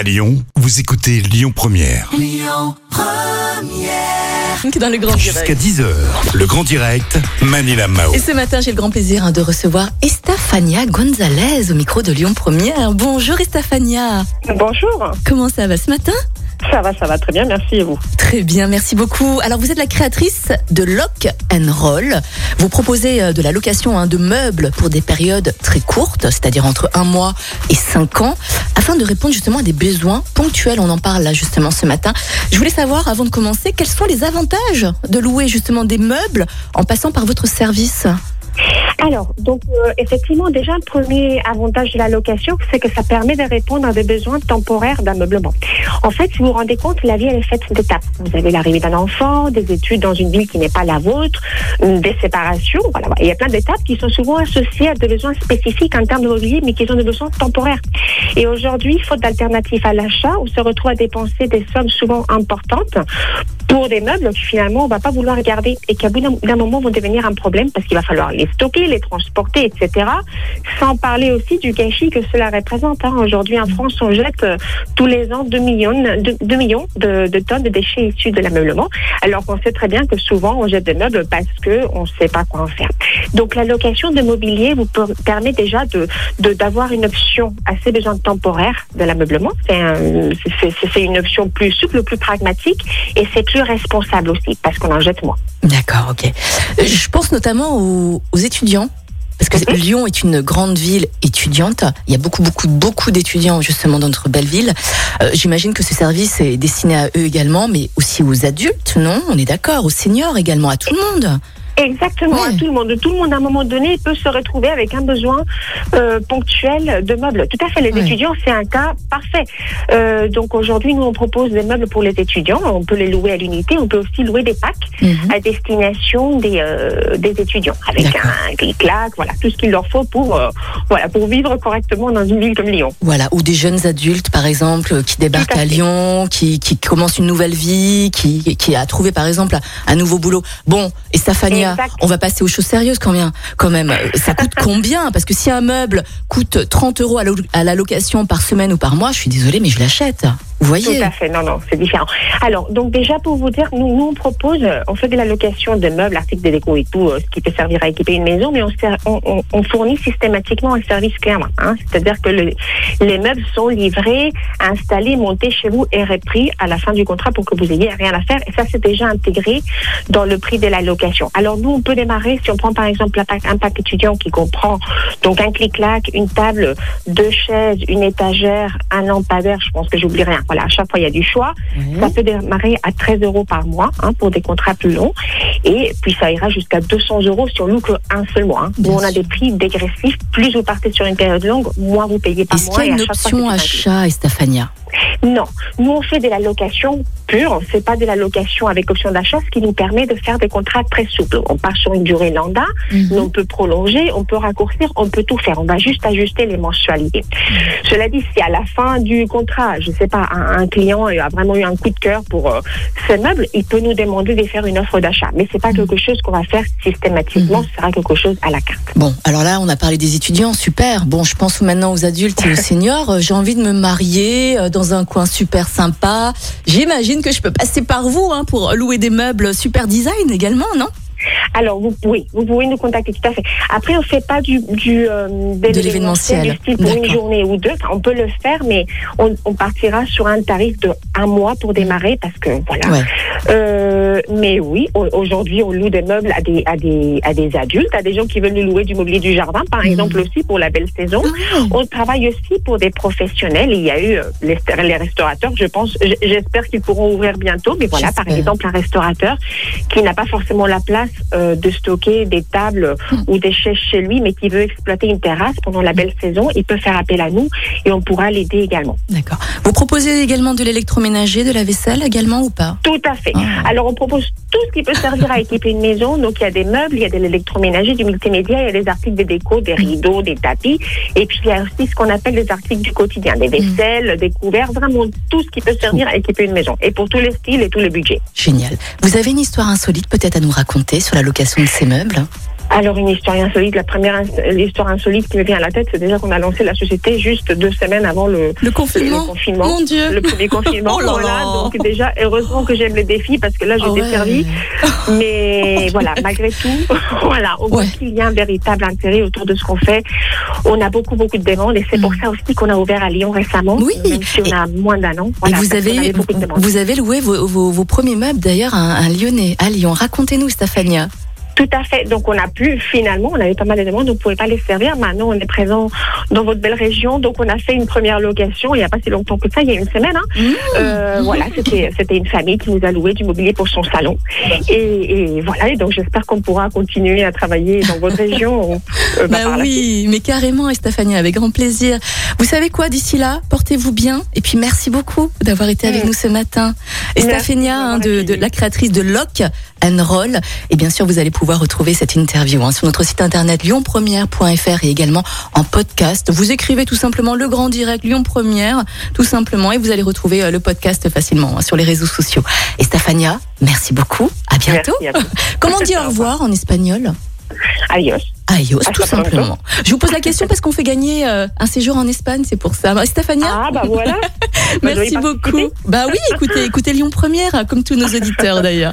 À Lyon, vous écoutez Lyon Première. dans le grand Jusqu'à 10h, le grand direct, Manila Mao. Et ce matin, j'ai le grand plaisir hein, de recevoir Estefania Gonzalez au micro de Lyon Première. Bonjour Estefania. Bonjour, Comment ça va ce matin? Ça va, ça va très bien, merci et vous. Très bien, merci beaucoup. Alors, vous êtes la créatrice de Lock and Roll. Vous proposez euh, de la location hein, de meubles pour des périodes très courtes, c'est-à-dire entre un mois et cinq ans, afin de répondre justement à des besoins ponctuels. On en parle là justement ce matin. Je voulais savoir, avant de commencer, quels sont les avantages de louer justement des meubles en passant par votre service? Alors, donc euh, effectivement, déjà un premier avantage de la location, c'est que ça permet de répondre à des besoins temporaires d'ameublement. En fait, si vous vous rendez compte, la vie elle est faite d'étapes. Vous avez l'arrivée d'un enfant, des études dans une ville qui n'est pas la vôtre, des séparations, voilà. Il y a plein d'étapes qui sont souvent associées à des besoins spécifiques en termes de mobilier, mais qui sont des besoins temporaires. Et aujourd'hui, faute d'alternatives à l'achat, on se retrouve à dépenser des sommes souvent importantes pour des meubles qui finalement on va pas vouloir garder et qui à bout d'un moment vont devenir un problème parce qu'il va falloir les stocker, les transporter, etc. Sans parler aussi du gâchis que cela représente. hein. Aujourd'hui en France, on jette euh, tous les ans 2 millions, 2, 2 millions de, tonnes de déchets issus de l'ameublement, alors qu'on sait très bien que souvent on jette des meubles parce que on ne sait pas quoi en faire. Donc la location de mobilier vous per- permet déjà d'avoir une option à ces besoins temporaires de l'ameublement. C'est un- c'est- c'est- c'est une option plus souple, plus pragmatique et c'est plus responsable aussi parce qu'on en jette moins. D'accord, ok. Euh, Je pense notamment aux étudiants. Parce que Lyon est une grande ville étudiante. Il y a beaucoup, beaucoup, beaucoup d'étudiants justement dans notre belle ville. Euh, J'imagine que ce service est destiné à eux également, mais aussi aux adultes, non? On est d'accord, aux seniors également, à tout le monde. Exactement, Ouais. à tout le monde. Tout le monde, à un moment donné, peut se retrouver avec un besoin euh, ponctuel de meubles. Tout à fait, les Ouais. étudiants, c'est un cas parfait. Euh, donc aujourd'hui, nous, on propose des meubles pour les étudiants. On peut les louer à l'unité. On peut aussi louer des packs Mhm. à destination des, euh, des étudiants, avec un clic-clac, voilà, tout ce qu'il leur faut pour, voilà, pour vivre correctement dans une ville comme Lyon. Voilà, ou des jeunes adultes, par exemple, qui débarquent à. Lyon, qui, qui commencent une nouvelle vie, qui, qui a trouvé, par exemple, un nouveau boulot. Bon, et On va passer aux choses sérieuses quand même. Quand même, Euh, ça coûte combien Parce que si un meuble coûte 30 euros à la location par semaine ou par mois, je suis désolée, mais je l'achète. Vous voyez Tout à fait, non, non, c'est différent. Alors, donc déjà pour vous dire, nous, nous on propose, euh, on fait de la location de meubles, articles de déco et tout, euh, ce qui peut servir à équiper une maison, mais on, on, on- on fournit systématiquement un service clairement. Hein, C'est-à-dire que le- les meubles sont livrés, installés, montés chez vous et repris à la fin du contrat pour que vous ayez rien à faire. Et ça, c'est déjà intégré dans le prix de la location. Alors nous, on peut démarrer, si on prend par exemple un pack, un pack étudiant qui comprend donc un clic-clac, une table, deux chaises, une étagère, un lampadaire, je pense que j'oublie rien. Voilà, à chaque fois, il y a du choix. Ça peut démarrer à 13 euros par mois hein, pour des contrats plus longs. Et puis, ça ira jusqu'à 200 euros si on loue qu'un seul mois. Hein. Nous, on a des prix dégressifs. Plus vous partez sur une période longue, moins vous payez par Est-ce mois. qu'il y a une option achat, Estefania Non, nous on fait de la location pure, c'est pas de la location avec option d'achat, ce qui nous permet de faire des contrats très souples. On part sur une durée lambda, Mhm. mais on peut prolonger, on peut raccourcir, on peut tout faire. On va juste ajuster les mensualités. Cela dit, si à la fin du contrat, je sais pas, un, un client a vraiment eu un coup de cœur pour euh, ce meuble, il peut nous demander de faire une offre d'achat. Mais c'est pas quelque chose qu'on va faire systématiquement, ce sera quelque chose à la carte. Bon, alors là, on a parlé des étudiants, super. Bon, je pense maintenant aux adultes et aux seniors. Euh, J'ai envie de me marier euh, dans un coin super sympa. J'imagine que je peux passer par vous hein, pour louer des meubles super design également, non? Alors, vous, oui, vous pouvez nous contacter tout à fait. Après, on fait pas du, du euh, De l'événementiel. pour une journée ou deux. On peut le faire, mais on, on partira sur un tarif de un mois pour démarrer parce que voilà. Ouais. Euh, mais oui, au- aujourd'hui, on loue des meubles à des, à des, à des adultes, à des gens qui veulent nous louer du mobilier du jardin, par Mhm. exemple aussi pour la belle saison. On travaille aussi pour des professionnels. Il y a eu euh, les, les restaurateurs, je pense, j'espère qu'ils pourront ouvrir bientôt. Mais voilà, par exemple, un restaurateur qui n'a pas forcément la place euh, de stocker des tables ou des chaises chez lui, mais qui veut exploiter une terrasse pendant la belle saison, il peut faire appel à nous et on pourra l'aider également. D'accord. Vous proposez également de l'électroménager, de la vaisselle également ou pas? Tout à fait. Ah. Alors, on propose tout ce qui peut servir à équiper une maison. Donc, il y a des meubles, il y a de l'électroménager, du multimédia, il y a des articles de déco, des rideaux, des tapis. Et puis, il y a aussi ce qu'on appelle des articles du quotidien, des vaisselles, des couverts, vraiment tout ce qui peut servir à équiper une maison. Et pour tous les styles et tous les budgets. Génial. Vous avez une histoire insolite peut-être à nous raconter? Sur la location de ces meubles Alors, une histoire insolite, la première l'histoire insolite qui me vient à la tête, c'est déjà qu'on a lancé la société juste deux semaines avant le, Le confinement. le confinement. Mon Dieu. Le premier confinement. Oh là voilà. là. Donc, déjà, heureusement que j'aime les défis parce que là, je ouais. servi. Mais voilà, malgré tout, voilà, on voit Ouais. qu'il y a un véritable intérêt autour de ce qu'on fait. On a beaucoup, beaucoup de demandes et c'est pour ça aussi qu'on a ouvert à Lyon récemment. Mm. Oui. Même si on a moins d'un an. Voilà, vous avez, vous avez loué vos, vos, vos premiers meubles d'ailleurs à un, un Lyonnais, à Lyon. Racontez-nous, Stéphania. Tout à fait. Donc, on a pu, finalement, on avait pas mal de demandes, on ne pouvait pas les servir. Maintenant, on est présent dans votre belle région. Donc, on a fait une première location il n'y a pas si longtemps que ça, il y a une semaine. hein. Mmh. Euh, voilà, c'était c'était une famille qui nous a loué du mobilier pour son salon. Et, et voilà, et donc j'espère qu'on pourra continuer à travailler dans votre région. euh, bah, Bah oui, mais carrément, Stéphanie, avec grand plaisir. Vous savez quoi, d'ici là, portez-vous bien. Et puis, merci beaucoup d'avoir été avec Mm. nous ce matin. De hein, de, de la créatrice de Lock and Roll. Et bien sûr, vous allez pouvoir retrouver cette interview hein, sur notre site internet lyonpremière.fr et également en podcast. Vous écrivez tout simplement le grand direct Lyon Première, tout simplement, et vous allez retrouver euh, le podcast facilement hein, sur les réseaux sociaux. Et Stéphania, merci beaucoup. À bientôt. À. Comment on dit au revoir en espagnol? Adios. Hasta tout simplement. Je vous pose la question parce qu'on fait gagner euh, un séjour en Espagne, c'est pour ça. Stéphania, Ah, bah voilà. Bah, merci beaucoup. Bah oui, écoutez, écoutez Lyon Première, comme tous nos auditeurs d'ailleurs.